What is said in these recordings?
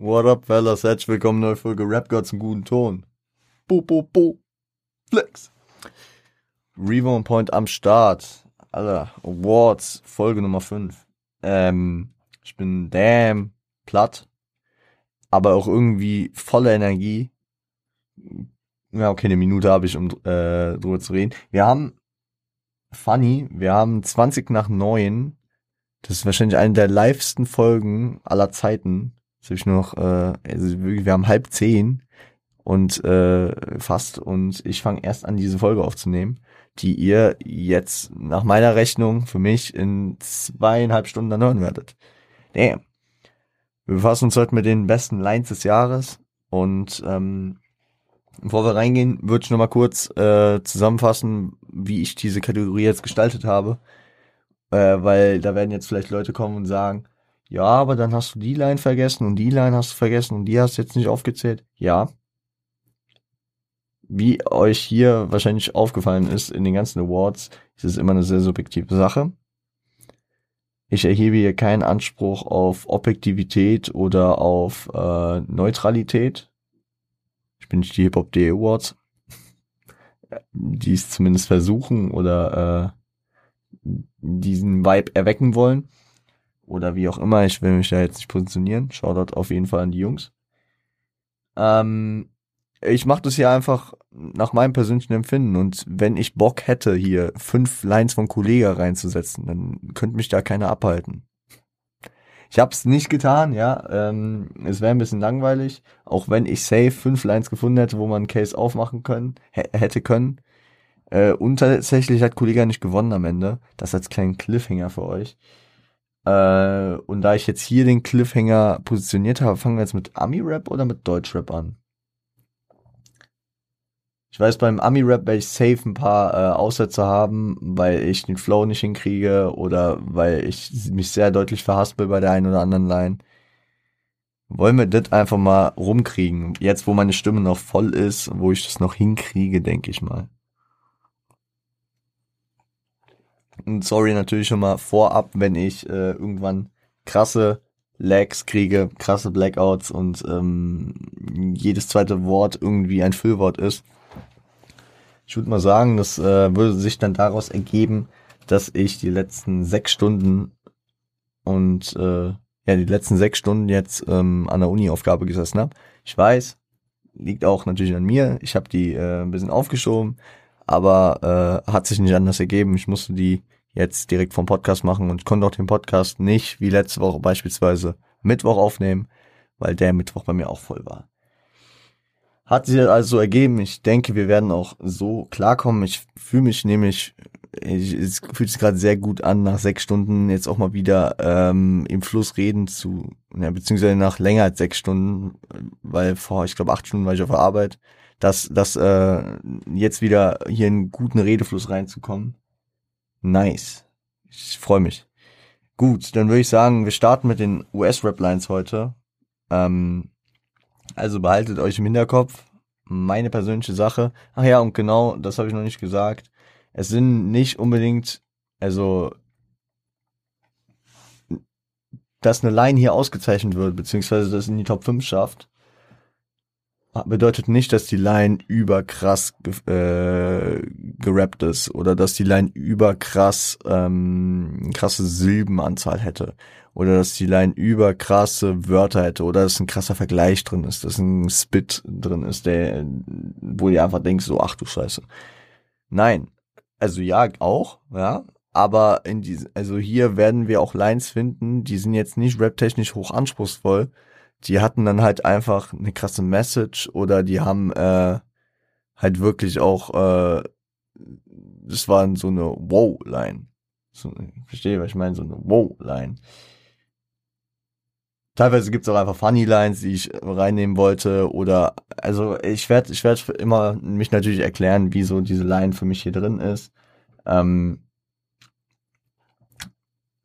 What up, fellas? Herzlich willkommen, neue Folge Rap Gods im guten Ton. Bo, bo, bo. Flex. Revo und Point am Start. Alter, Awards, Folge Nummer 5. Ähm, ich bin damn platt, aber auch irgendwie voller Energie. Ja, okay, eine Minute habe ich, um äh, drüber zu reden. Wir haben, funny, wir haben 20 nach 9. Das ist wahrscheinlich eine der livesten Folgen aller Zeiten. Jetzt ich nur noch, äh, also wir haben halb zehn und äh, fast und ich fange erst an, diese Folge aufzunehmen, die ihr jetzt nach meiner Rechnung für mich in zweieinhalb Stunden dann hören werdet. Damn. Wir befassen uns heute mit den besten Lines des Jahres und ähm, bevor wir reingehen, würde ich nochmal kurz äh, zusammenfassen, wie ich diese Kategorie jetzt gestaltet habe, äh, weil da werden jetzt vielleicht Leute kommen und sagen, ja, aber dann hast du die Line vergessen und die Line hast du vergessen und die hast du jetzt nicht aufgezählt. Ja. Wie euch hier wahrscheinlich aufgefallen ist in den ganzen Awards, ist es immer eine sehr subjektive Sache. Ich erhebe hier keinen Anspruch auf Objektivität oder auf äh, Neutralität. Ich bin nicht die Hip-Hop.de Awards. Die es zumindest versuchen oder äh, diesen Vibe erwecken wollen oder wie auch immer, ich will mich da jetzt nicht positionieren. Shoutout auf jeden Fall an die Jungs. Ähm, ich mache das hier einfach nach meinem persönlichen Empfinden und wenn ich Bock hätte, hier fünf Lines von Kollega reinzusetzen, dann könnte mich da keiner abhalten. Ich habe es nicht getan, ja. Ähm, es wäre ein bisschen langweilig, auch wenn ich safe fünf Lines gefunden hätte, wo man einen Case aufmachen können, hätte können. Äh, und tatsächlich hat Kollega nicht gewonnen am Ende. Das als kleinen Cliffhanger für euch. Äh, und da ich jetzt hier den Cliffhanger positioniert habe, fangen wir jetzt mit Ami-Rap oder mit Deutsch-Rap an? Ich weiß, beim Ami-Rap werde ich safe ein paar äh, Aussätze haben, weil ich den Flow nicht hinkriege oder weil ich mich sehr deutlich verhaspel bei der einen oder anderen Line. Wollen wir das einfach mal rumkriegen? Jetzt, wo meine Stimme noch voll ist, wo ich das noch hinkriege, denke ich mal. Und sorry natürlich schon mal vorab, wenn ich äh, irgendwann krasse Lags kriege, krasse Blackouts und ähm, jedes zweite Wort irgendwie ein Füllwort ist. Ich würde mal sagen, das äh, würde sich dann daraus ergeben, dass ich die letzten sechs Stunden und äh, ja, die letzten sechs Stunden jetzt ähm, an der Uni-Aufgabe gesessen habe. Ich weiß, liegt auch natürlich an mir. Ich habe die äh, ein bisschen aufgeschoben, aber äh, hat sich nicht anders ergeben. Ich musste die jetzt direkt vom Podcast machen und konnte auch den Podcast nicht wie letzte Woche beispielsweise Mittwoch aufnehmen, weil der Mittwoch bei mir auch voll war. Hat sich also ergeben. Ich denke, wir werden auch so klarkommen. Ich fühle mich nämlich, ich, es fühlt sich gerade sehr gut an, nach sechs Stunden jetzt auch mal wieder ähm, im Fluss reden zu, ja, beziehungsweise nach länger als sechs Stunden, weil vor, ich glaube, acht Stunden war ich auf der Arbeit, dass, dass äh, jetzt wieder hier in guten Redefluss reinzukommen. Nice. Ich freue mich. Gut, dann würde ich sagen, wir starten mit den US-Rap-Lines heute. Ähm, also behaltet euch im Hinterkopf, meine persönliche Sache. Ach ja, und genau, das habe ich noch nicht gesagt. Es sind nicht unbedingt, also, dass eine Line hier ausgezeichnet wird, beziehungsweise das in die Top 5 schafft, bedeutet nicht, dass die Line überkrass äh, gerappt ist oder dass die Line überkrass ähm, krasse Silbenanzahl hätte oder dass die Line überkrasse Wörter hätte oder dass ein krasser Vergleich drin ist, dass ein Spit drin ist, der wo ihr einfach denkst so ach du Scheiße. Nein, also ja auch, ja, aber in diese, also hier werden wir auch Lines finden, die sind jetzt nicht raptechnisch hoch anspruchsvoll, die hatten dann halt einfach eine krasse Message oder die haben äh, halt wirklich auch, äh, das war so eine Wow-Line. So, verstehe, was ich meine, so eine Wow-Line. Teilweise gibt's auch einfach Funny Lines, die ich reinnehmen wollte oder also ich werde ich werde immer mich natürlich erklären, wieso diese Line für mich hier drin ist. Ähm,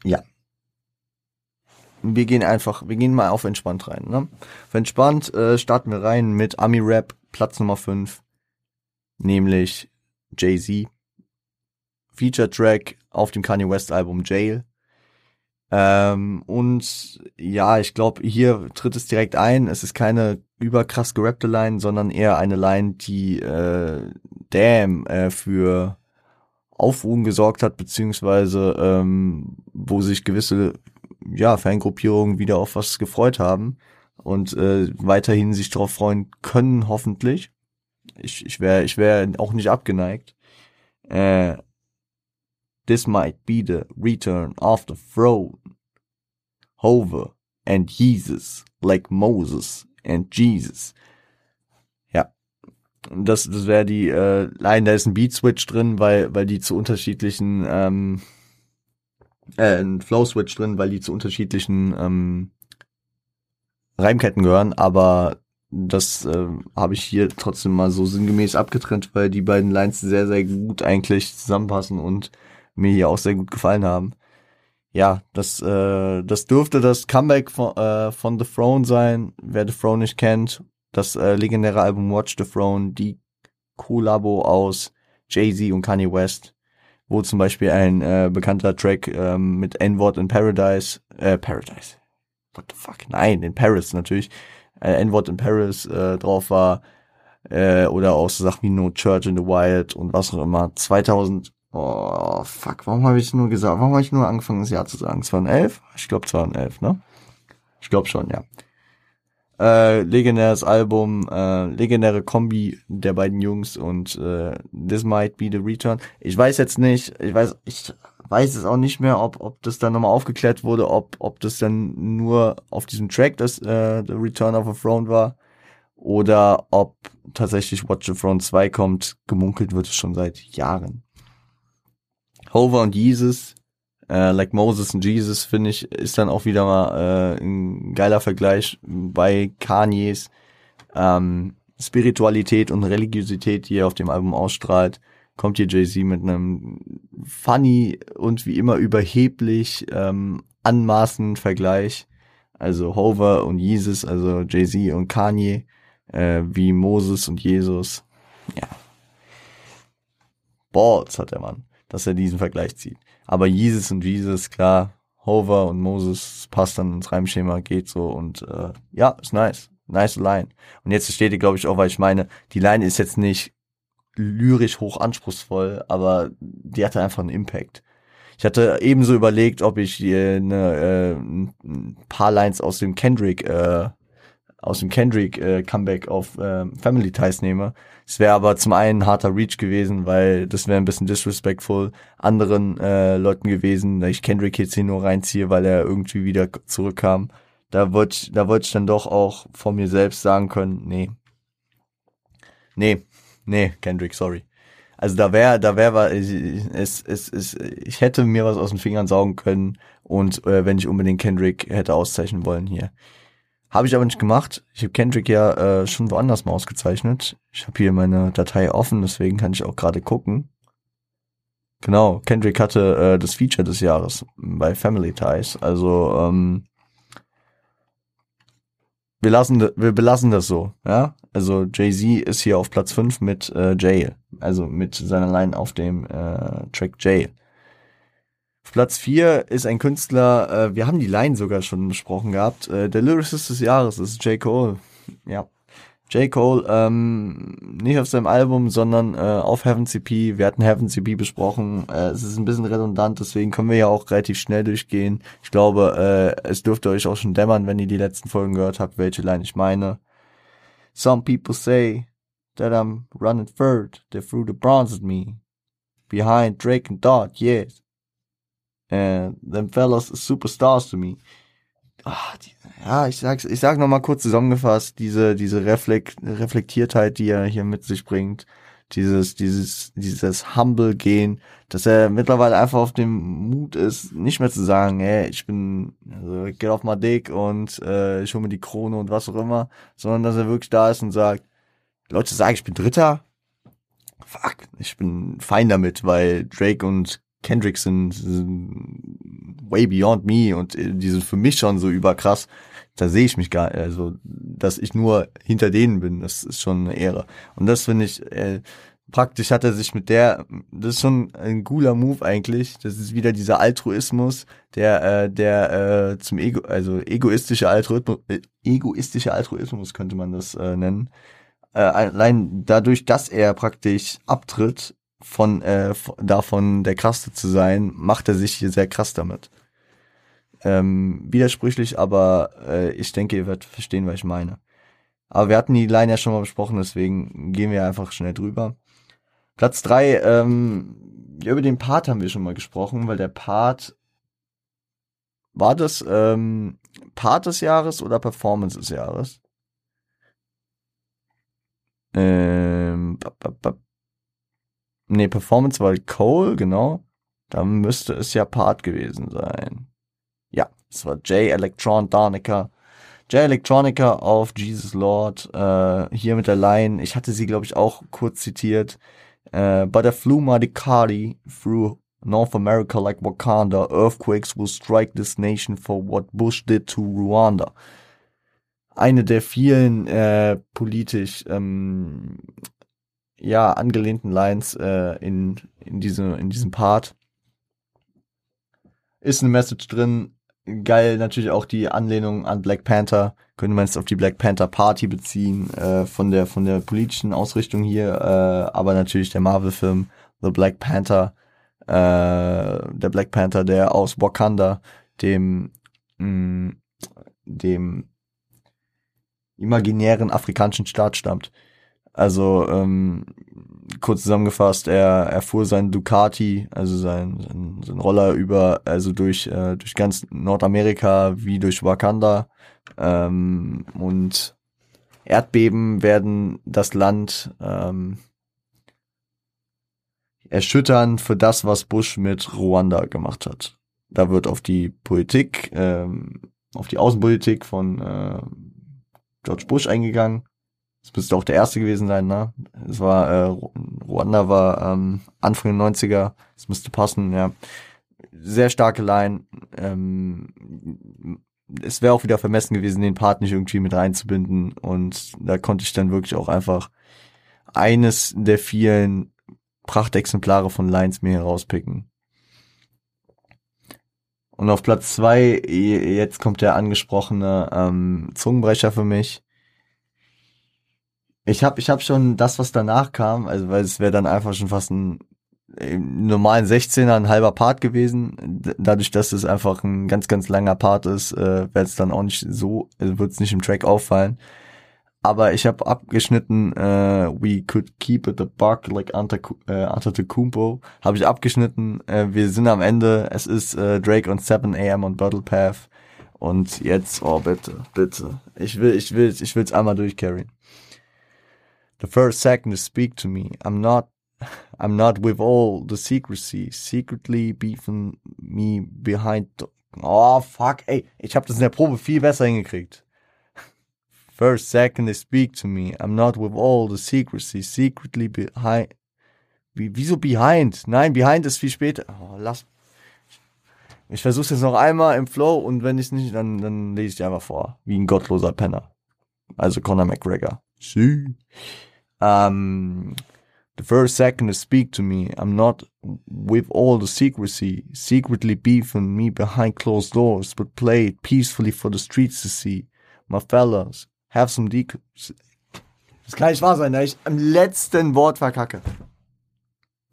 ja, wir gehen einfach, wir gehen mal auf entspannt rein. Ne? Auf entspannt äh, starten wir rein mit Ami Rap, Platz Nummer 5, nämlich Jay-Z. Feature Track auf dem Kanye West Album Jail. Ähm, und ja, ich glaube, hier tritt es direkt ein. Es ist keine überkrass gerappte Line, sondern eher eine Line, die äh, Damn äh, für Aufruhen gesorgt hat, beziehungsweise ähm, wo sich gewisse ja, Fangruppierungen wieder auf was gefreut haben und äh, weiterhin sich darauf freuen können, hoffentlich. Ich, ich wäre ich wär auch nicht abgeneigt. Äh, This might be the return of the throne. Hover and Jesus, like Moses and Jesus. Ja. Das, das wäre die äh, Line, da ist ein Beat-Switch drin, weil, weil die zu unterschiedlichen ähm, äh, ein Flow-Switch drin, weil die zu unterschiedlichen ähm, Reimketten gehören, aber das äh, habe ich hier trotzdem mal so sinngemäß abgetrennt, weil die beiden Lines sehr, sehr gut eigentlich zusammenpassen und mir hier auch sehr gut gefallen haben. Ja, das, äh, das dürfte das Comeback von, äh, von The Throne sein. Wer The Throne nicht kennt, das äh, legendäre Album Watch the Throne, die Kollabo aus Jay-Z und Kanye West, wo zum Beispiel ein äh, bekannter Track ähm, mit N-Wort in Paradise, äh, Paradise, what the fuck, nein, in Paris natürlich, äh, N-Wort in Paris äh, drauf war, äh, oder auch so Sachen wie No Church in the Wild und was auch immer. 2000 Oh, fuck, warum habe ich nur gesagt? Warum habe ich nur angefangen, das Jahr zu sagen? 2011? Ich glaube 2011, ne? Ich glaube schon, ja. Äh, legendäres Album, äh, legendäre Kombi der beiden Jungs und äh, This Might Be the Return. Ich weiß jetzt nicht, ich weiß, ich weiß es auch nicht mehr, ob, ob das dann nochmal aufgeklärt wurde, ob, ob das dann nur auf diesem Track das äh, The Return of a Throne war oder ob tatsächlich Watch the Throne 2 kommt. Gemunkelt wird es schon seit Jahren. Hover und Jesus, äh, like Moses und Jesus, finde ich, ist dann auch wieder mal äh, ein geiler Vergleich bei Kanyes ähm, Spiritualität und Religiosität, die er auf dem Album ausstrahlt. Kommt hier Jay-Z mit einem funny und wie immer überheblich ähm, anmaßenden Vergleich. Also Hover und Jesus, also Jay-Z und Kanye, äh, wie Moses und Jesus. Ja. Balls hat der Mann dass er diesen Vergleich zieht. Aber Jesus und Jesus, klar, Hover und Moses passt dann ins Reimschema, geht so und äh, ja, ist nice. Nice Line. Und jetzt steht ihr, glaube ich, auch, weil ich meine, die Line ist jetzt nicht lyrisch hoch anspruchsvoll, aber die hatte einfach einen Impact. Ich hatte ebenso überlegt, ob ich äh, ne, äh, ein paar Lines aus dem Kendrick äh, aus dem Kendrick äh, Comeback auf äh, Family Ties nehme. Es wäre aber zum einen ein harter Reach gewesen, weil das wäre ein bisschen disrespectful anderen äh, Leuten gewesen, da ich Kendrick jetzt hier nur reinziehe, weil er irgendwie wieder zurückkam. Da wollte ich, da wollte ich dann doch auch von mir selbst sagen können, nee. Nee, nee, Kendrick, sorry. Also da wäre, da wäre es, es, es, ich hätte mir was aus den Fingern saugen können und äh, wenn ich unbedingt Kendrick hätte auszeichnen wollen hier. Habe ich aber nicht gemacht. Ich habe Kendrick ja äh, schon woanders mal ausgezeichnet. Ich habe hier meine Datei offen, deswegen kann ich auch gerade gucken. Genau, Kendrick hatte äh, das Feature des Jahres bei Family Ties. Also ähm, wir lassen, wir belassen das so, ja. Also Jay-Z ist hier auf Platz 5 mit äh, Jail, also mit seiner Line auf dem äh, Track Jail. Platz 4 ist ein Künstler, äh, wir haben die Line sogar schon besprochen gehabt. Äh, der Lyricist des Jahres ist J. Cole. Ja. J. Cole, ähm, nicht auf seinem Album, sondern äh, auf Heaven CP. Wir hatten Heaven CP besprochen. Äh, es ist ein bisschen redundant, deswegen können wir ja auch relativ schnell durchgehen. Ich glaube, äh, es dürfte euch auch schon dämmern, wenn ihr die letzten Folgen gehört habt, welche Line ich meine. Some people say that I'm running third. They threw the bronze at me. Behind Drake and Dot, yes. And them fellas superstars to me. Ach, die, ja, ich sag's, ich sag noch mal kurz zusammengefasst, diese, diese Reflekt, Reflektiertheit, die er hier mit sich bringt, dieses, dieses, dieses Humble gehen, dass er mittlerweile einfach auf dem Mut ist, nicht mehr zu sagen, ey, ich bin, also, get off my dick und äh, ich hole mir die Krone und was auch immer, sondern dass er wirklich da ist und sagt, Leute sagen, ich bin Dritter, fuck, ich bin fein damit, weil Drake und Kendrick sind, sind way beyond me und äh, die sind für mich schon so überkrass. Da sehe ich mich gar, also dass ich nur hinter denen bin, das ist schon eine Ehre. Und das finde ich, äh, praktisch hat er sich mit der, das ist schon ein cooler Move eigentlich. Das ist wieder dieser Altruismus, der, äh, der äh, zum Ego, also egoistische Altruismus, äh, egoistische Altruismus könnte man das äh, nennen. Äh, allein dadurch, dass er praktisch abtritt von äh, davon der Krasse zu sein, macht er sich hier sehr krass damit. Ähm, widersprüchlich, aber äh, ich denke, ihr werdet verstehen, was ich meine. Aber wir hatten die Line ja schon mal besprochen, deswegen gehen wir einfach schnell drüber. Platz drei, ähm, ja, über den Part haben wir schon mal gesprochen, weil der Part war das ähm, Part des Jahres oder Performance des Jahres? Ähm, nee, Performance war Cole, genau. Dann müsste es ja Part gewesen sein. Ja, es war J Electron Danica. J Electronica auf Jesus Lord, äh, hier mit der Line. Ich hatte sie, glaube ich, auch kurz zitiert. Uh, but I flew my Ducati through North America like Wakanda. Earthquakes will strike this nation for what Bush did to Rwanda. Eine der vielen äh, politisch ähm, ja angelehnten Lines äh, in in diesem in diesem Part ist eine Message drin. Geil natürlich auch die Anlehnung an Black Panther könnte man es auf die Black Panther Party beziehen, äh, von der von der politischen Ausrichtung hier, äh, aber natürlich der Marvel-Film The Black Panther, äh, der Black Panther, der aus Wakanda, dem mh, mm, dem imaginären afrikanischen Staat stammt. Also ähm, kurz zusammengefasst, er, er fuhr sein Ducati, also sein, sein, sein Roller über, also durch äh, durch ganz Nordamerika wie durch Wakanda ähm, und Erdbeben werden das Land ähm, erschüttern für das, was Bush mit Ruanda gemacht hat. Da wird auf die Politik, ähm, auf die Außenpolitik von äh, George Bush eingegangen. Das müsste auch der erste gewesen sein, ne? Es war, äh, Ruanda war ähm, Anfang der 90er, es müsste passen, ja. Sehr starke Line. Ähm, es wäre auch wieder vermessen gewesen, den Part nicht irgendwie mit reinzubinden. Und da konnte ich dann wirklich auch einfach eines der vielen Prachtexemplare von Lines mir herauspicken. Und auf Platz zwei jetzt kommt der angesprochene ähm, Zungenbrecher für mich. Ich habe ich hab schon das, was danach kam, also weil es wäre dann einfach schon fast ein im normalen 16er ein halber Part gewesen. Dadurch, dass es einfach ein ganz, ganz langer Part ist, äh, wird es dann auch nicht so, also wird es nicht im Track auffallen. Aber ich habe abgeschnitten, äh, We Could Keep It a Buck, like äh, Antetokounmpo, habe ich abgeschnitten. Äh, wir sind am Ende, es ist äh, Drake und 7 AM on Battle Path. Und jetzt, oh bitte, bitte. Ich will, ich will, ich will's einmal durchcarryen. The first second to speak to me. I'm not I'm not with all the secrecy, secretly beefing me behind. Oh fuck, ey, ich habe das in der Probe viel besser hingekriegt. First, second, they speak to me. I'm not with all the secrecy, secretly behind. Wie, wieso behind? Nein, behind ist viel später. Oh, lass. Ich versuch's jetzt noch einmal im Flow und wenn ich nicht, dann, dann lese ich dir einfach vor. Wie ein gottloser Penner. Also Conor McGregor. Sie. Ähm, the first second to speak to me. I'm not with all the secrecy, secretly beefing me behind closed doors, but play it peacefully for the streets to see. My fellas, have some deco. Das kann nicht wahr sein, da ich am letzten Wort verkacke.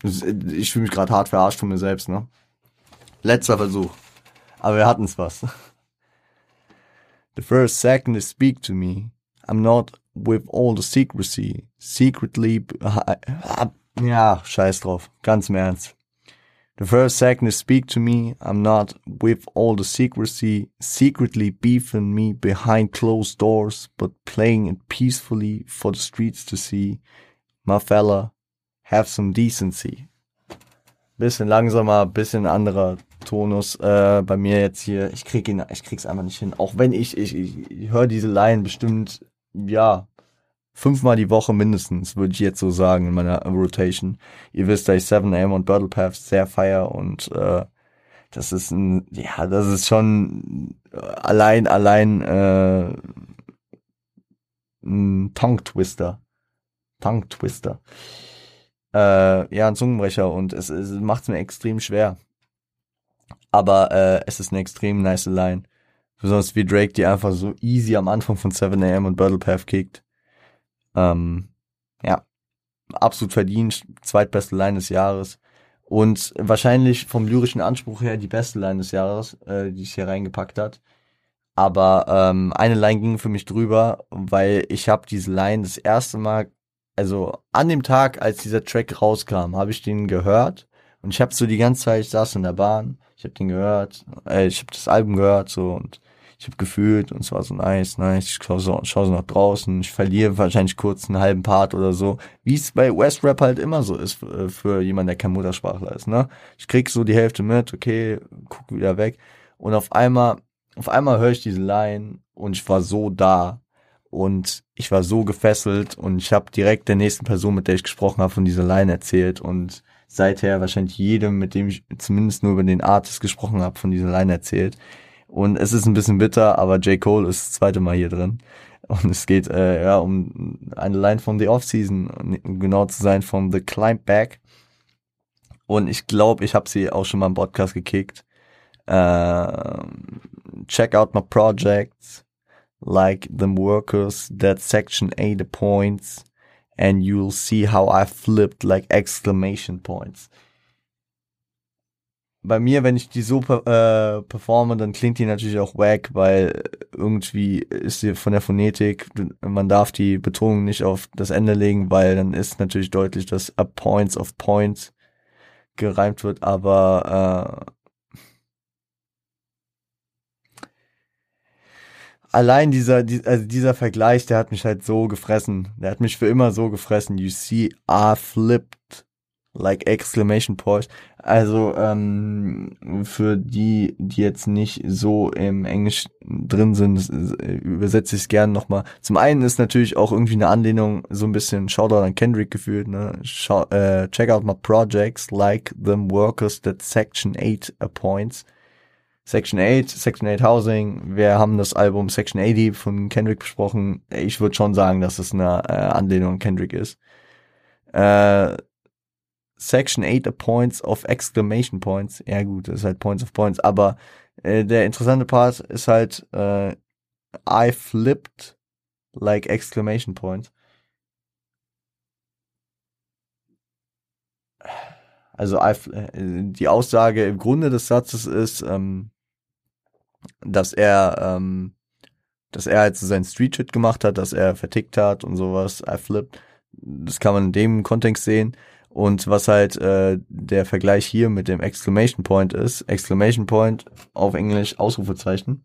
Ich fühle mich gerade hart verarscht von mir selbst, ne? Letzter Versuch. Aber wir hatten's was. The first second to speak to me. I'm not with all the secrecy, secretly, ja, scheiß drauf, ganz im Ernst. The first second is speak to me, I'm not with all the secrecy, secretly beefing me behind closed doors, but playing it peacefully for the streets to see. My fella, have some decency. Bisschen langsamer, bisschen anderer Tonus äh, bei mir jetzt hier. Ich krieg ihn, ich krieg's einfach nicht hin. Auch wenn ich, ich, ich, höre diese Line bestimmt, ja, fünfmal die Woche mindestens, würde ich jetzt so sagen in meiner Rotation. Ihr wisst, dass ich 7am und Battle Path sehr feier und äh, das ist ein, ja, das ist schon allein, allein äh, ein Tongue Twister. Tongue Twister. äh, ja, ein Zungenbrecher und es, es macht es mir extrem schwer. Aber äh, es ist eine extrem nice Line. Besonders wie Drake die einfach so easy am Anfang von 7am und Battle Path kickt. Ähm, ja, absolut verdient, zweitbeste Line des Jahres. Und wahrscheinlich vom lyrischen Anspruch her die beste Line des Jahres, äh, die es hier reingepackt hat. Aber ähm, eine Line ging für mich drüber, weil ich habe diese Line das erste Mal, also an dem Tag, als dieser Track rauskam, habe ich den gehört und ich habe so die ganze Zeit, ich saß in der Bahn, ich habe den gehört, äh, ich habe das Album gehört so und ich habe gefühlt und es war so nice, nice, ich schaue so, schau so nach draußen, ich verliere wahrscheinlich kurz einen halben Part oder so, wie es bei West Rap halt immer so ist für, für jemanden, der kein Muttersprachler ist, ne? Ich krieg so die Hälfte mit, okay, guck wieder weg. Und auf einmal, auf einmal höre ich diese Line und ich war so da. Und ich war so gefesselt und ich habe direkt der nächsten Person, mit der ich gesprochen habe, von dieser Line erzählt. Und seither wahrscheinlich jedem, mit dem ich zumindest nur über den Artist gesprochen habe, von dieser Line erzählt. Und es ist ein bisschen bitter, aber J. Cole ist das zweite Mal hier drin. Und es geht äh, ja um eine Line von The Offseason, um genau zu sein, von The Climb Back. Und ich glaube, ich habe sie auch schon mal im Podcast gekickt. Uh, check out my projects, like the workers, that section 8 points, and you'll see how I flipped like exclamation points bei mir, wenn ich die so äh, performe, dann klingt die natürlich auch wack, weil irgendwie ist sie von der Phonetik, man darf die Betonung nicht auf das Ende legen, weil dann ist natürlich deutlich, dass a points of points gereimt wird, aber äh, allein dieser, also dieser Vergleich, der hat mich halt so gefressen. Der hat mich für immer so gefressen. You see, I flipped like exclamation point. Also ähm, für die, die jetzt nicht so im Englisch drin sind, übersetze ich es gerne nochmal. Zum einen ist natürlich auch irgendwie eine Anlehnung, so ein bisschen Shoutout an Kendrick gefühlt, ne? Schau, äh, check out my projects, like them workers that Section 8 appoints. Section 8, Section 8 Housing, wir haben das Album Section 80 von Kendrick besprochen. Ich würde schon sagen, dass es eine äh, Anlehnung an Kendrick ist. Äh, Section 8 Points of Exclamation Points. Ja gut, das ist halt Points of Points, aber äh, der interessante Part ist halt äh, I flipped like Exclamation Points. Also I, äh, die Aussage im Grunde des Satzes ist, ähm, dass er ähm, dass er halt so seinen Street Shit gemacht hat, dass er vertickt hat und sowas. I flipped. Das kann man in dem Kontext sehen. Und was halt äh, der Vergleich hier mit dem Exclamation Point ist, Exclamation Point auf Englisch Ausrufezeichen.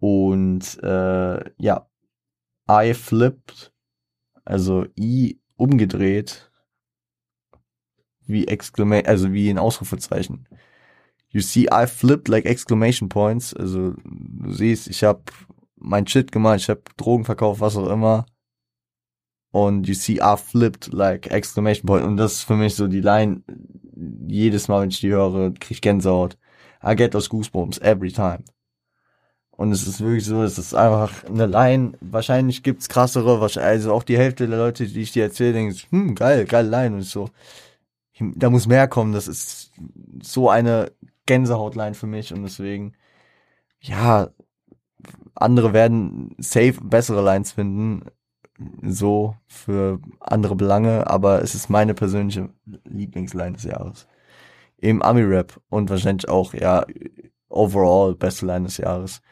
Und äh, ja, I flipped, also I umgedreht, wie Exclamation, also wie ein Ausrufezeichen. You see, I flipped like exclamation points. Also du siehst, ich habe mein Shit gemacht, ich habe Drogen verkauft, was auch immer und you see I flipped like exclamation point. Und das ist für mich so die Line jedes Mal wenn ich die höre krieg ich Gänsehaut. I get those goosebumps every time. Und es ist wirklich so es ist einfach eine Line. Wahrscheinlich gibt's krassere also auch die Hälfte der Leute die ich dir erzähle denken hm geil geil Line. Und so da muss mehr kommen. Das ist so eine Gänsehautline für mich. Und deswegen ja andere werden safe bessere Lines finden so für andere Belange, aber es ist meine persönliche Lieblingsline des Jahres. Im Ami-Rap und wahrscheinlich auch, ja, overall beste Line des Jahres.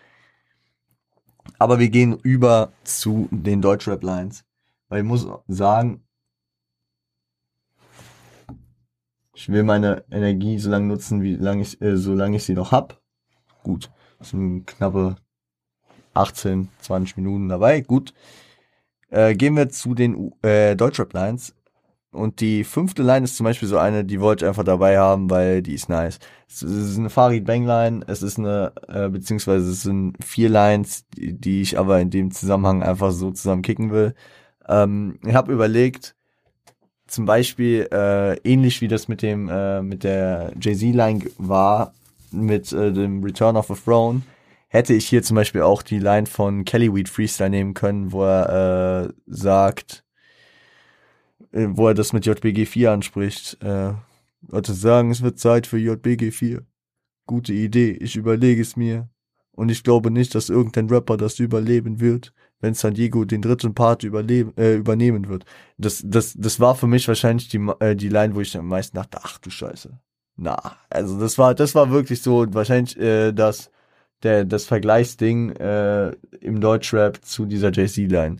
Aber wir gehen über zu den Deutschrap-Lines. Weil ich muss sagen, ich will meine Energie so lange nutzen, wie lange ich, äh, solange ich sie noch hab. Gut, das sind knappe 18, 20 Minuten dabei. Gut. Äh, gehen wir zu den äh, Deutschrap-Lines. Und die fünfte Line ist zum Beispiel so eine, die wollte ich einfach dabei haben, weil die ist nice. Es ist eine Farid Bang Line, es ist eine, äh, beziehungsweise es sind vier Lines, die, die ich aber in dem Zusammenhang einfach so zusammen kicken will. Ähm, ich habe überlegt, zum Beispiel äh, ähnlich wie das mit dem äh, mit der Jay Z Line war mit äh, dem Return of a Throne hätte ich hier zum Beispiel auch die Line von Kelly Weed Freestyle nehmen können, wo er äh, sagt, äh, wo er das mit JBG 4 anspricht. Äh, Leute sagen, es wird Zeit für JBG 4. Gute Idee, ich überlege es mir. Und ich glaube nicht, dass irgendein Rapper das überleben wird, wenn San Diego den dritten Part überleben, äh, übernehmen wird. Das, das, das war für mich wahrscheinlich die, äh, die Line, wo ich am meisten dachte, ach du Scheiße. Na, also das war, das war wirklich so wahrscheinlich äh, das, der, das Vergleichsding äh, im Deutschrap zu dieser JC-Line.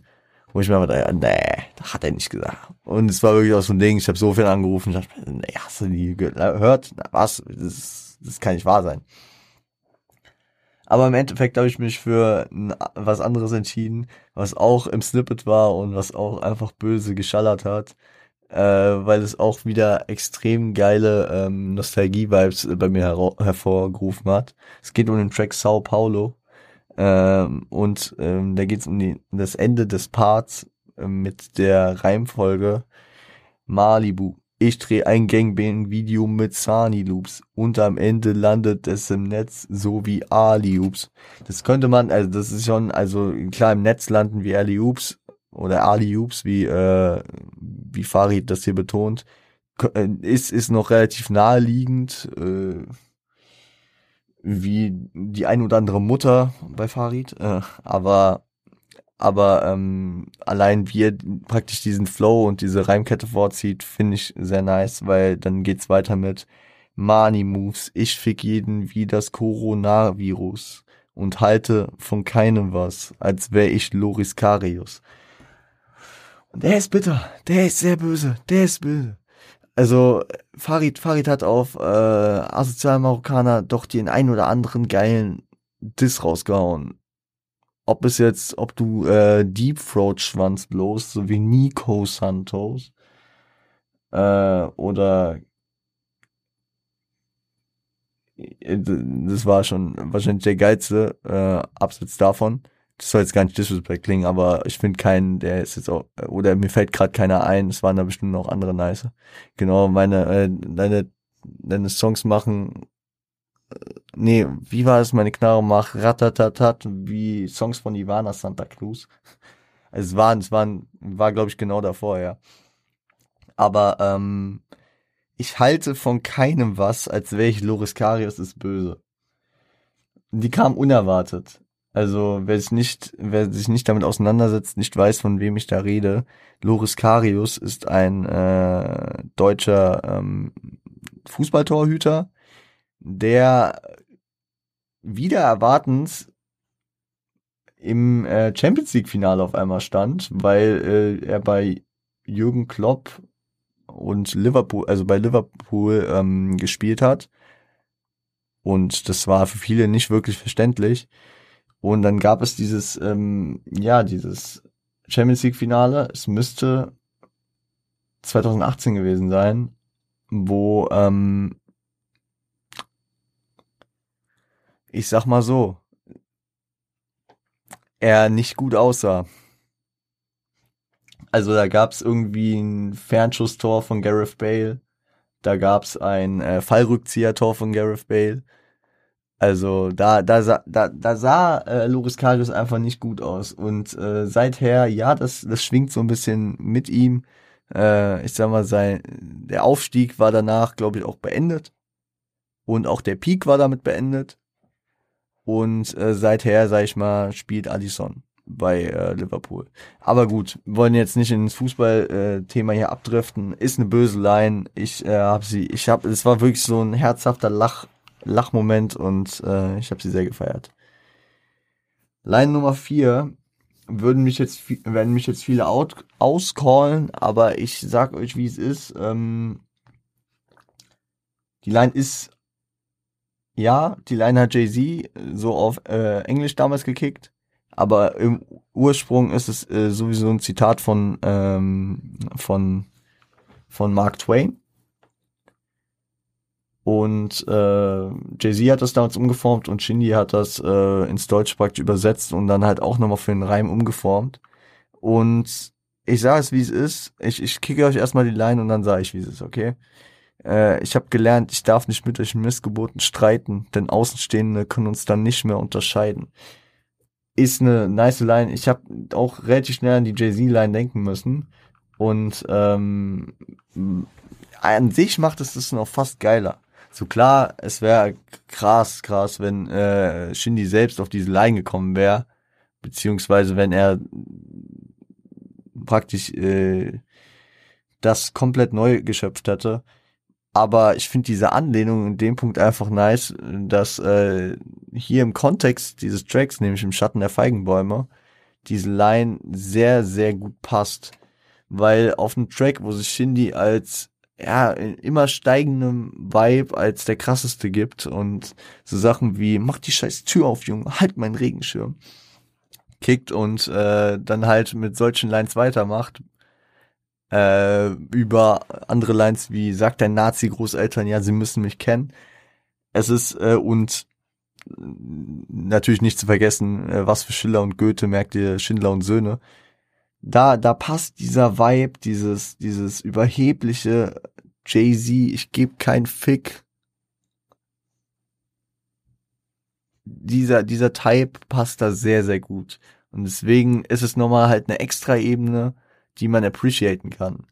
Wo ich mir aber dachte, nee, das hat er nicht gesagt. Und es war wirklich auch so ein Ding, ich habe so viel angerufen, ich dachte, nee, hast du die gehört? Na, was? Das, das kann nicht wahr sein. Aber im Endeffekt habe ich mich für was anderes entschieden, was auch im Snippet war und was auch einfach böse geschallert hat, äh, weil es auch wieder extrem geile ähm, Nostalgie-Vibes bei mir hervorgerufen hat. Es geht um den Track Sao Paulo ähm, und ähm, da geht es um die, das Ende des Parts äh, mit der Reimfolge Malibu. Ich drehe ein Gangbang-Video mit Sani Loops und am Ende landet es im Netz so wie Ali Oops. Das könnte man, also das ist schon, also klar im Netz landen wie Ali Oops oder Ali Oops, wie, äh, wie Farid das hier betont, äh, ist, ist noch relativ naheliegend, äh, wie die ein oder andere Mutter bei Farid, äh, aber aber ähm, allein wie er praktisch diesen Flow und diese Reimkette vorzieht, finde ich sehr nice, weil dann geht's weiter mit Money Moves, ich fick jeden wie das Coronavirus und halte von keinem was, als wäre ich Loris Karius. Und der ist bitter, der ist sehr böse, der ist böse. Also Farid, Farid hat auf äh, Asozial Marokkaner doch den ein oder anderen geilen Diss rausgehauen ob es jetzt, ob du äh, Deep Throat Schwanz bloß, so wie Nico Santos, äh, oder äh, das war schon wahrscheinlich der geilste, äh, abseits davon. Das soll jetzt gar nicht disrespect klingen, aber ich finde keinen, der ist jetzt auch, oder mir fällt gerade keiner ein, es waren da bestimmt noch andere nice. Genau, meine, äh, deine, deine Songs machen nee, wie war es, meine Knarre macht ratatatat, wie Songs von Ivana Santa Cruz. Es war, es war, war glaube ich genau davor, ja. Aber ähm, ich halte von keinem was, als wäre ich Loris Karius ist böse. Die kam unerwartet. Also wer sich nicht, wer sich nicht damit auseinandersetzt, nicht weiß, von wem ich da rede. Loris Karius ist ein äh, deutscher ähm, Fußballtorhüter, der wieder erwartend im äh, Champions League Finale auf einmal stand, weil äh, er bei Jürgen Klopp und Liverpool, also bei Liverpool ähm, gespielt hat. Und das war für viele nicht wirklich verständlich. Und dann gab es dieses, ähm, ja, dieses Champions League Finale. Es müsste 2018 gewesen sein, wo ähm, ich sag mal so, er nicht gut aussah. Also da gab's irgendwie ein Fernschusstor von Gareth Bale, da gab's ein äh, Fallrückzieher-Tor von Gareth Bale. Also da da sah da, da sah äh, Loris Karius einfach nicht gut aus und äh, seither ja das das schwingt so ein bisschen mit ihm. Äh, ich sag mal sein der Aufstieg war danach glaube ich auch beendet und auch der Peak war damit beendet und äh, seither, sag ich mal, spielt Alisson bei äh, Liverpool. Aber gut, wollen jetzt nicht ins Fußballthema äh, hier abdriften. Ist eine böse Line. Ich äh, habe sie, ich habe, es war wirklich so ein herzhafter Lach, Lachmoment und äh, ich habe sie sehr gefeiert. Line Nummer vier würden mich jetzt werden mich jetzt viele out, auscallen, aber ich sag euch, wie es ist. Ähm, die Line ist ja, die Line hat Jay-Z so auf äh, Englisch damals gekickt, aber im Ursprung ist es äh, sowieso ein Zitat von, ähm, von, von Mark Twain. Und äh, Jay-Z hat das damals umgeformt und Shindy hat das äh, ins Deutsch praktisch übersetzt und dann halt auch nochmal für den Reim umgeformt. Und ich sage es, wie es ist. Ich, ich kicke euch erstmal die Line und dann sage ich, wie es ist, okay? Äh, ich habe gelernt, ich darf nicht mit euch Missgeboten streiten, denn Außenstehende können uns dann nicht mehr unterscheiden. Ist eine nice Line. Ich habe auch relativ schnell an die Jay-Z-Line denken müssen. Und ähm, an sich macht es das noch fast geiler. So klar, es wäre krass, krass, wenn äh, Shindy selbst auf diese Line gekommen wäre, beziehungsweise wenn er praktisch äh, das komplett neu geschöpft hätte. Aber ich finde diese Anlehnung in dem Punkt einfach nice, dass äh, hier im Kontext dieses Tracks, nämlich im Schatten der Feigenbäume, diese Line sehr, sehr gut passt. Weil auf einem Track, wo sich Shindy als ja, immer steigendem Vibe als der krasseste gibt und so Sachen wie, mach die scheiß Tür auf, Junge, halt meinen Regenschirm, kickt und äh, dann halt mit solchen Lines weitermacht, äh, über andere Lines wie sagt dein Nazi-Großeltern, ja, sie müssen mich kennen. Es ist äh, und natürlich nicht zu vergessen, äh, was für Schiller und Goethe merkt ihr Schindler und Söhne. Da, da passt dieser Vibe, dieses, dieses überhebliche Jay-Z, ich gebe kein Fick. Dieser, dieser Type passt da sehr, sehr gut. Und deswegen ist es nochmal halt eine extra Ebene, die man appreciaten kann.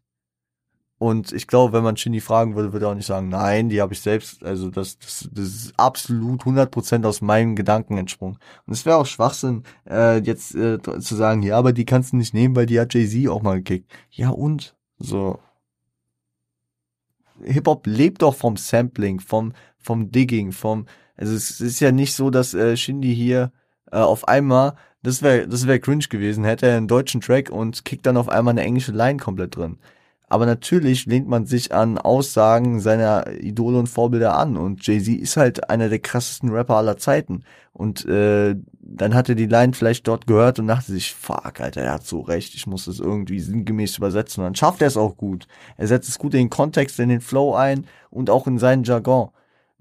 Und ich glaube, wenn man Shindy fragen würde, würde er auch nicht sagen, nein, die habe ich selbst, also das, das, das ist absolut 100% aus meinem Gedanken entsprungen. Und es wäre auch Schwachsinn, äh, jetzt äh, zu sagen, ja, aber die kannst du nicht nehmen, weil die hat Jay-Z auch mal gekickt. Ja und? So. Hip-Hop lebt doch vom Sampling, vom, vom Digging, vom, also es ist ja nicht so, dass äh, Shindy hier äh, auf einmal das wäre das wäre cringe gewesen, hätte er einen deutschen Track und kickt dann auf einmal eine englische Line komplett drin. Aber natürlich lehnt man sich an Aussagen seiner Idole und Vorbilder an. Und Jay-Z ist halt einer der krassesten Rapper aller Zeiten. Und äh, dann hat er die Line vielleicht dort gehört und dachte sich, fuck, Alter, er hat so recht, ich muss das irgendwie sinngemäß übersetzen. Und dann schafft er es auch gut. Er setzt es gut in den Kontext, in den Flow ein und auch in seinen Jargon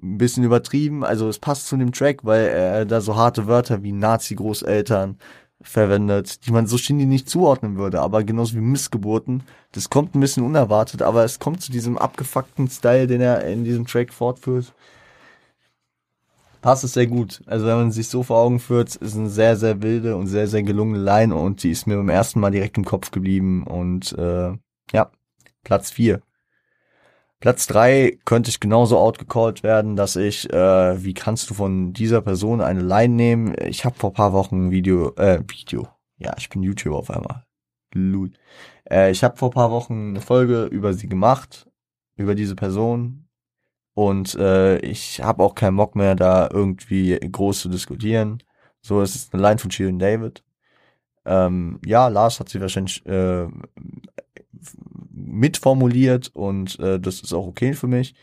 ein bisschen übertrieben. Also es passt zu dem Track, weil er da so harte Wörter wie Nazi-Großeltern verwendet, die man so Shindy nicht zuordnen würde, aber genauso wie Missgeburten. Das kommt ein bisschen unerwartet, aber es kommt zu diesem abgefuckten Style, den er in diesem Track fortführt. Passt es sehr gut. Also wenn man sich so vor Augen führt, ist eine sehr, sehr wilde und sehr, sehr gelungene Line und die ist mir beim ersten Mal direkt im Kopf geblieben und äh, ja, Platz vier Platz drei könnte ich genauso outgecallt werden, dass ich, äh, wie kannst du von dieser Person eine Line nehmen? Ich habe vor paar Wochen ein Video, äh, Video. Ja, ich bin YouTuber auf einmal. Lul. Äh, ich habe vor paar Wochen eine Folge über sie gemacht, über diese Person. Und äh, ich habe auch keinen Bock mehr, da irgendwie groß zu diskutieren. So, es ist eine Line von Shirin David. Ähm, ja, Lars hat sie wahrscheinlich äh, mitformuliert und äh, das ist auch okay für mich.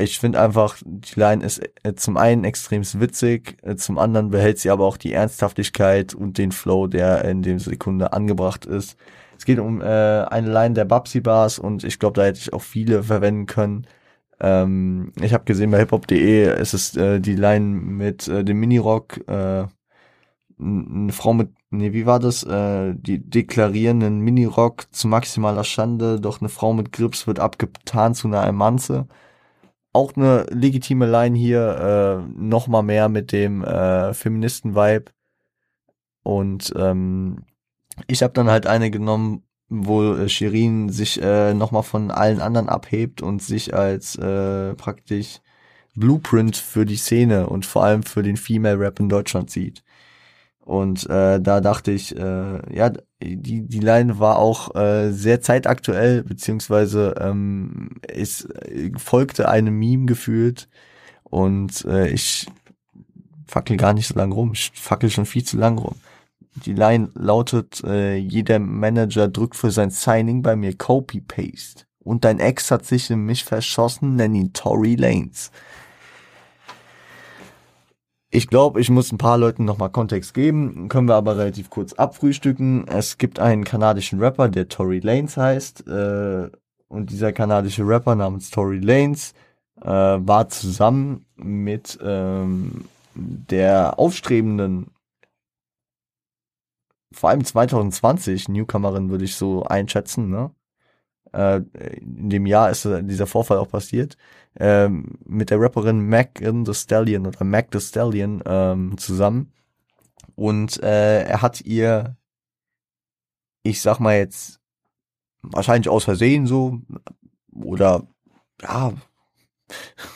Ich finde einfach, die Line ist äh, zum einen extrem witzig, äh, zum anderen behält sie aber auch die Ernsthaftigkeit und den Flow, der in dem Sekunde angebracht ist. Es geht um äh, eine Line der Babsi Bars und ich glaube, da hätte ich auch viele verwenden können. Ähm, ich habe gesehen bei hiphop.de ist es äh, die Line mit äh, dem Minirock, äh, eine Frau mit, nee, wie war das? Äh, die deklarieren einen Minirock zu maximaler Schande, doch eine Frau mit Grips wird abgetan zu einer Almanze. Auch eine legitime Line hier, äh, noch mal mehr mit dem äh, Feministen-Vibe. Und ähm, ich habe dann halt eine genommen, wo äh, Shirin sich äh, noch mal von allen anderen abhebt und sich als äh, praktisch Blueprint für die Szene und vor allem für den Female Rap in Deutschland sieht. Und äh, da dachte ich, äh, ja, die, die Line war auch äh, sehr zeitaktuell, beziehungsweise ähm, es folgte einem Meme gefühlt. Und äh, ich fackel gar nicht so lang rum. Ich fackel schon viel zu lang rum. Die Line lautet, äh, jeder Manager drückt für sein Signing bei mir Copy-Paste. Und dein Ex hat sich in mich verschossen, nenn ihn Tory Lanes. Ich glaube, ich muss ein paar Leuten nochmal Kontext geben, können wir aber relativ kurz abfrühstücken. Es gibt einen kanadischen Rapper, der Tory Lanes heißt, äh, und dieser kanadische Rapper namens Tory Lanes äh, war zusammen mit ähm, der aufstrebenden, vor allem 2020, Newcomerin würde ich so einschätzen, ne? Äh, in dem Jahr ist dieser Vorfall auch passiert, ähm, mit der Rapperin Mac the Stallion oder Mac the Stallion ähm, zusammen. Und äh, er hat ihr, ich sag mal jetzt, wahrscheinlich aus Versehen so oder ja,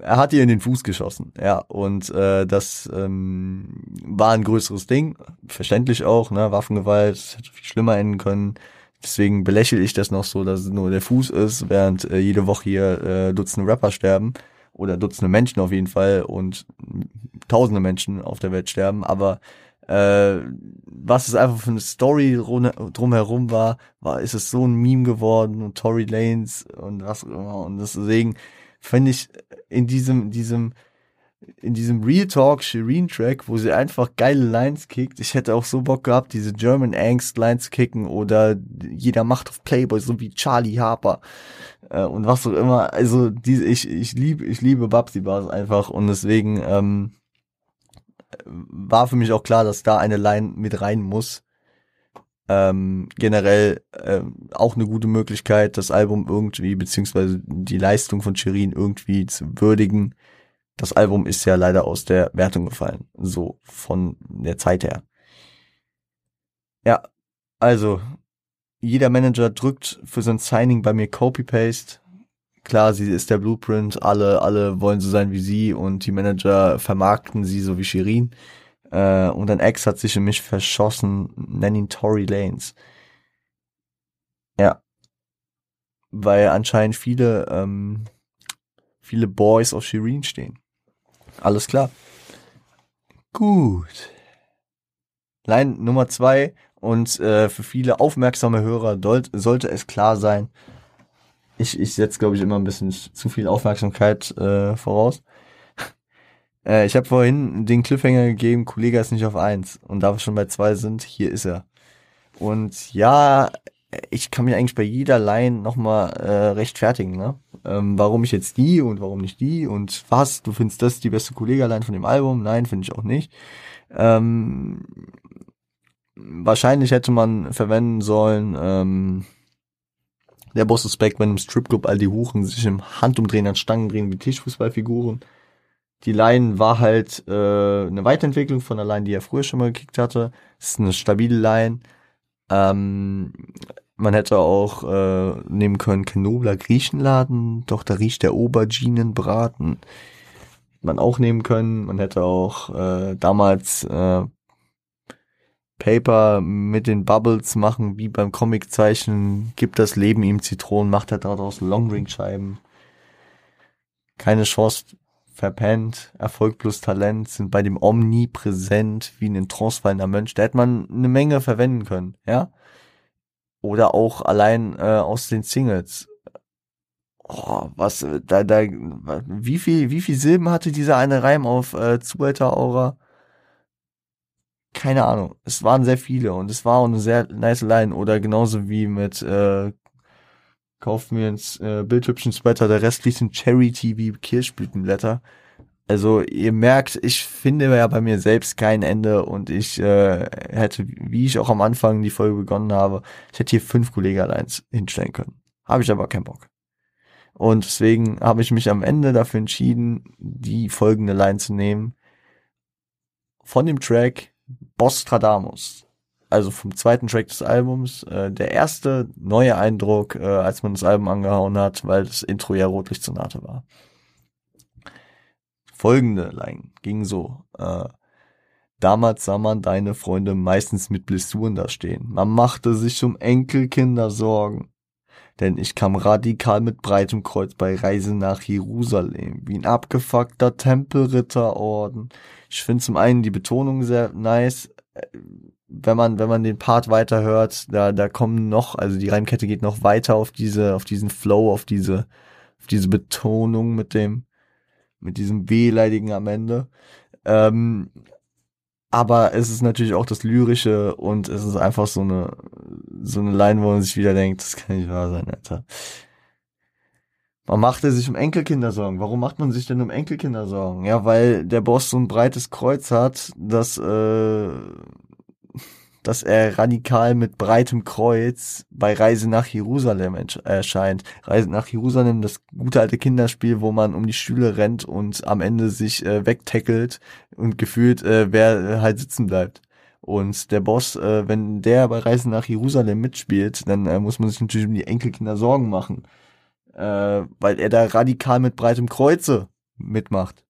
er hat ihr in den Fuß geschossen, ja, und äh, das ähm, war ein größeres Ding, verständlich auch, ne, Waffengewalt, hätte viel schlimmer enden können, deswegen belächle ich das noch so, dass es nur der Fuß ist, während äh, jede Woche hier äh, Dutzende Rapper sterben, oder Dutzende Menschen auf jeden Fall und tausende Menschen auf der Welt sterben, aber äh, was es einfach für eine Story drumherum war, war, ist es so ein Meme geworden und Tory Lanes und was und deswegen finde ich in diesem, diesem, in diesem Real Talk Shireen Track, wo sie einfach geile Lines kickt. Ich hätte auch so Bock gehabt, diese German Angst Lines kicken oder jeder macht auf Playboy, so wie Charlie Harper äh, und was auch immer. Also diese, ich, ich liebe, ich liebe Babsy Bars einfach und deswegen ähm, war für mich auch klar, dass da eine Line mit rein muss. Ähm, generell äh, auch eine gute Möglichkeit, das Album irgendwie, beziehungsweise die Leistung von Shirin irgendwie zu würdigen. Das Album ist ja leider aus der Wertung gefallen, so von der Zeit her. Ja, also jeder Manager drückt für sein Signing bei mir Copy-Paste. Klar, sie ist der Blueprint, alle, alle wollen so sein wie sie und die Manager vermarkten sie so wie Shirin. Äh, und ein Ex hat sich in mich verschossen, nenn ihn Tory Lanes. Ja. Weil anscheinend viele, ähm, viele Boys auf Shireen stehen. Alles klar. Gut. Line Nummer zwei und äh, für viele aufmerksame Hörer sollte es klar sein. Ich, ich setze, glaube ich, immer ein bisschen zu viel Aufmerksamkeit äh, voraus. Äh, ich habe vorhin den Cliffhanger gegeben, Kollege ist nicht auf eins. Und da wir schon bei zwei sind, hier ist er. Und ja, ich kann mich eigentlich bei jeder Line nochmal äh, rechtfertigen, ne? Ähm, warum ich jetzt die und warum nicht die und was, du findest das die beste Kollega-Line von dem Album? Nein, finde ich auch nicht. Ähm, wahrscheinlich hätte man verwenden sollen, ähm, der Boss ist back, wenn im Stripclub all die Huchen sich im Handumdrehen an Stangen drehen wie Tischfußballfiguren die Line war halt äh, eine Weiterentwicklung von der Line, die er früher schon mal gekickt hatte. Es ist eine stabile Line. Ähm, man hätte auch äh, nehmen können Kenobler Griechenladen, doch da riecht der Auberginenbraten. Man auch nehmen können. Man hätte auch äh, damals äh, Paper mit den Bubbles machen, wie beim Comiczeichen. Gibt das Leben ihm Zitronen, macht er daraus Longring-Scheiben. Keine Chance verpennt, Erfolg plus Talent sind bei dem omnipräsent wie ein transfallender Mönch. Da hätte man eine Menge verwenden können, ja. Oder auch allein äh, aus den Singles. Oh, was, da, da, wie viel, wie viel Silben hatte dieser eine Reim auf äh, Zuhälter Aura? Keine Ahnung. Es waren sehr viele und es war auch eine sehr nice Line. Oder genauso wie mit äh, Kauf mir ins äh, bildhübschen Sweater, der Rest liegt in Charity wie Kirschblütenblätter. Also ihr merkt, ich finde ja bei mir selbst kein Ende und ich äh, hätte, wie ich auch am Anfang die Folge begonnen habe, ich hätte hier fünf Kollegen allein hinstellen können. Habe ich aber keinen Bock. Und deswegen habe ich mich am Ende dafür entschieden, die folgende Line zu nehmen. Von dem Track Bostradamus also vom zweiten Track des Albums, äh, der erste neue Eindruck, äh, als man das Album angehauen hat, weil das Intro ja Rotlichtsonate war. Folgende Line ging so. Äh, Damals sah man deine Freunde meistens mit Blessuren da stehen. Man machte sich um Enkelkinder Sorgen. Denn ich kam radikal mit breitem Kreuz bei Reise nach Jerusalem, wie ein abgefuckter Tempelritterorden. Ich finde zum einen die Betonung sehr nice, äh, wenn man, wenn man den Part weiterhört, da, da kommen noch, also die Reimkette geht noch weiter auf diese, auf diesen Flow, auf diese, auf diese Betonung mit dem, mit diesem Wehleidigen am Ende. Ähm, aber es ist natürlich auch das Lyrische und es ist einfach so eine, so eine Line, wo man sich wieder denkt, das kann nicht wahr sein, Alter. Man machte sich um Enkelkinder Sorgen. Warum macht man sich denn um Enkelkinder Sorgen? Ja, weil der Boss so ein breites Kreuz hat, das äh, dass er radikal mit breitem Kreuz bei Reise nach Jerusalem erscheint. Reise nach Jerusalem, das gute alte Kinderspiel, wo man um die Stühle rennt und am Ende sich äh, wegtackelt und gefühlt, äh, wer halt sitzen bleibt. Und der Boss, äh, wenn der bei Reisen nach Jerusalem mitspielt, dann äh, muss man sich natürlich um die Enkelkinder Sorgen machen. Äh, weil er da radikal mit breitem Kreuze mitmacht.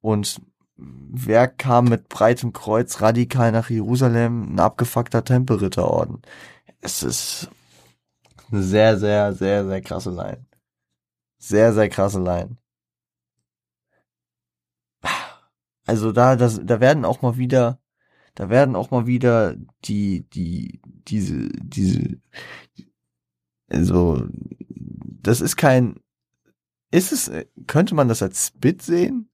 Und wer kam mit breitem Kreuz radikal nach Jerusalem? Ein abgefuckter Tempelritterorden. Es ist eine sehr, sehr, sehr, sehr krasse Line. Sehr, sehr krasse Line. Also da, das, da werden auch mal wieder, da werden auch mal wieder die, die, diese, diese, also, das ist kein, ist es, könnte man das als Spit sehen?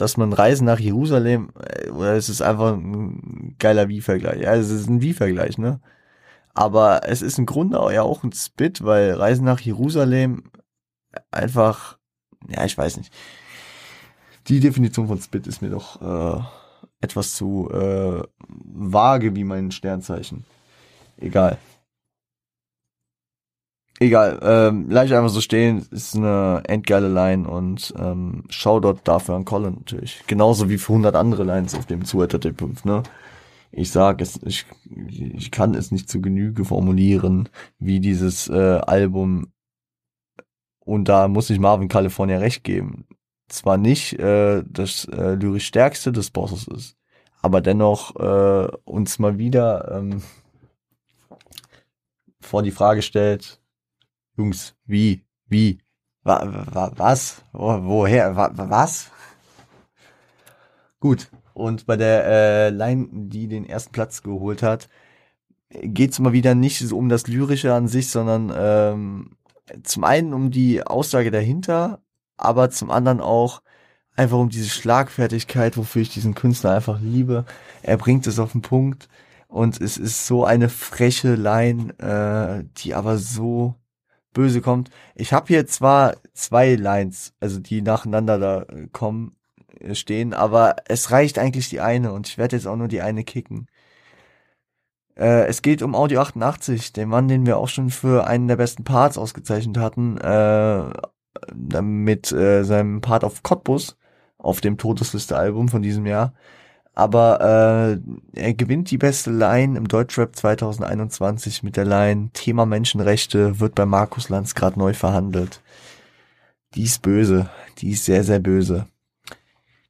Dass man Reisen nach Jerusalem, äh, oder ist es einfach ein geiler Wie-Vergleich? Ja, es ist ein Wie-Vergleich, ne? Aber es ist im Grunde ja auch ein Spit, weil Reisen nach Jerusalem einfach, ja, ich weiß nicht. Die Definition von Spit ist mir doch äh, etwas zu äh, vage wie mein Sternzeichen. Egal. Egal, ähm, leicht einfach so stehen, ist eine endgeile Line und ähm, Shoutout dafür an Colin natürlich. Genauso wie für 100 andere Lines auf dem Zuhälter Tape 5, ne? Ich sag es, ich, ich kann es nicht zu Genüge formulieren, wie dieses äh, Album und da muss ich Marvin California recht geben. Zwar nicht äh, das äh, lyrisch stärkste des Bosses ist, aber dennoch äh, uns mal wieder ähm, vor die Frage stellt, Jungs, wie, wie, wa, wa, was, Wo, woher, wa, was? Gut, und bei der äh, Line, die den ersten Platz geholt hat, geht es mal wieder nicht so um das Lyrische an sich, sondern ähm, zum einen um die Aussage dahinter, aber zum anderen auch einfach um diese Schlagfertigkeit, wofür ich diesen Künstler einfach liebe. Er bringt es auf den Punkt und es ist so eine freche Line, äh, die aber so böse kommt. Ich habe hier zwar zwei Lines, also die nacheinander da äh, kommen, äh, stehen, aber es reicht eigentlich die eine und ich werde jetzt auch nur die eine kicken. Äh, es geht um Audio 88, den Mann, den wir auch schon für einen der besten Parts ausgezeichnet hatten, äh, mit äh, seinem Part auf Cottbus auf dem Todesliste-Album von diesem Jahr aber äh, er gewinnt die beste Line im Deutschrap 2021 mit der Line Thema Menschenrechte wird bei Markus Lanz gerade neu verhandelt. Die ist böse, die ist sehr, sehr böse.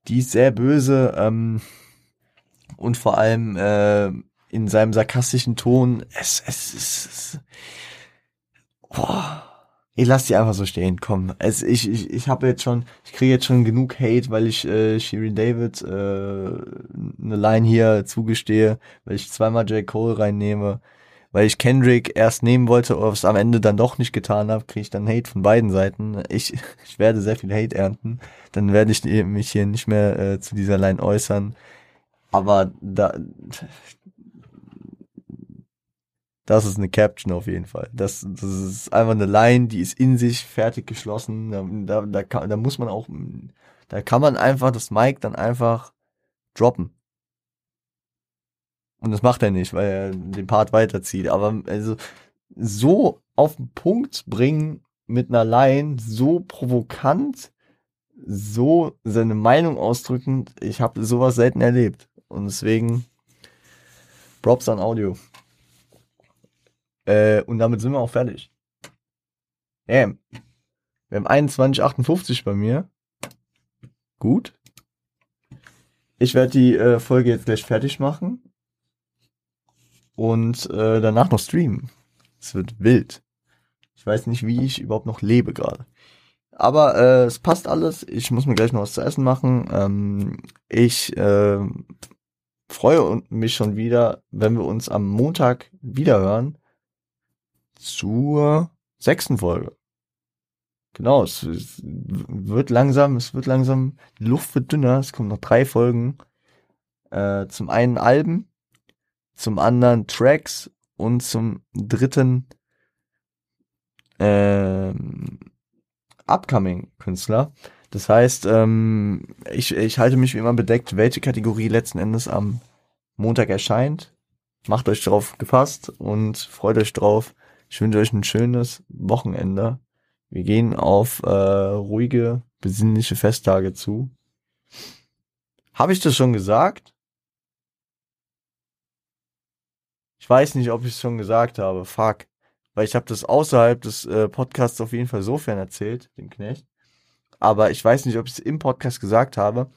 Die ist sehr böse ähm, und vor allem äh, in seinem sarkastischen Ton, es, es, es, es boah, ich lass die einfach so stehen, komm. Es, ich ich, ich habe jetzt schon, ich kriege jetzt schon genug Hate, weil ich äh, Shirin David äh, eine Line hier zugestehe, weil ich zweimal J. Cole reinnehme, weil ich Kendrick erst nehmen wollte, aber es am Ende dann doch nicht getan habe, kriege ich dann Hate von beiden Seiten. Ich, ich werde sehr viel Hate ernten. Dann werde ich mich hier nicht mehr äh, zu dieser Line äußern. Aber da, das ist eine Caption auf jeden Fall. Das, das ist einfach eine Line, die ist in sich fertig geschlossen. Da, da, kann, da muss man auch, da kann man einfach das Mic dann einfach droppen. Und das macht er nicht, weil er den Part weiterzieht. Aber also so auf den Punkt bringen mit einer Line, so provokant, so seine Meinung ausdrückend, ich habe sowas selten erlebt. Und deswegen Props an Audio. Äh, und damit sind wir auch fertig. Ähm, wir haben 21,58 bei mir. Gut. Ich werde die äh, Folge jetzt gleich fertig machen. Und äh, danach noch streamen. Es wird wild. Ich weiß nicht, wie ich überhaupt noch lebe gerade. Aber äh, es passt alles. Ich muss mir gleich noch was zu essen machen. Ähm, ich äh, freue mich schon wieder, wenn wir uns am Montag wiederhören zur sechsten Folge. Genau, es, es, wird langsam, es wird langsam, die Luft wird dünner, es kommen noch drei Folgen. Äh, zum einen Alben, zum anderen Tracks und zum dritten ähm, Upcoming-Künstler. Das heißt, ähm, ich, ich halte mich wie immer bedeckt, welche Kategorie letzten Endes am Montag erscheint. Macht euch drauf gefasst und freut euch drauf. Ich wünsche euch ein schönes Wochenende. Wir gehen auf äh, ruhige, besinnliche Festtage zu. Habe ich das schon gesagt? Ich weiß nicht, ob ich es schon gesagt habe. Fuck. Weil ich habe das außerhalb des äh, Podcasts auf jeden Fall sofern erzählt, dem Knecht. Aber ich weiß nicht, ob ich es im Podcast gesagt habe.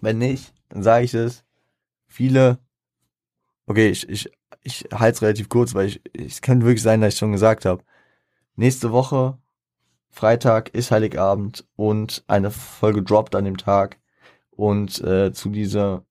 Wenn nicht, dann sage ich es. Viele. Okay, ich, ich, ich halte es relativ kurz, weil ich, es könnte wirklich sein, dass ich schon gesagt habe. Nächste Woche, Freitag ist Heiligabend und eine Folge droppt an dem Tag. Und äh, zu dieser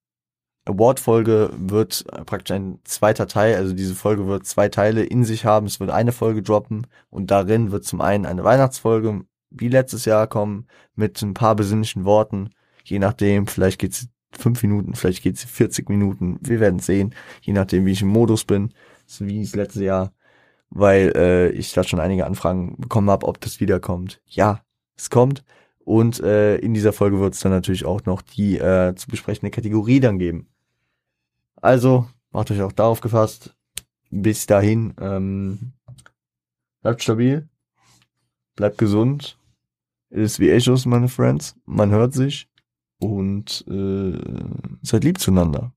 Award-Folge wird praktisch ein zweiter Teil, also diese Folge wird zwei Teile in sich haben. Es wird eine Folge droppen und darin wird zum einen eine Weihnachtsfolge wie letztes Jahr kommen mit ein paar besinnlichen Worten. Je nachdem, vielleicht geht's fünf Minuten, vielleicht geht's 40 Minuten. Wir werden sehen, je nachdem, wie ich im Modus bin, so wie es letztes Jahr, weil äh, ich da schon einige Anfragen bekommen habe, ob das wiederkommt. Ja, es kommt. Und äh, in dieser Folge wird es dann natürlich auch noch die äh, zu besprechende Kategorie dann geben. Also, macht euch auch darauf gefasst. Bis dahin, ähm, bleibt stabil, bleibt gesund. Ist wie Echos, meine Friends. Man hört sich und äh, seid lieb zueinander.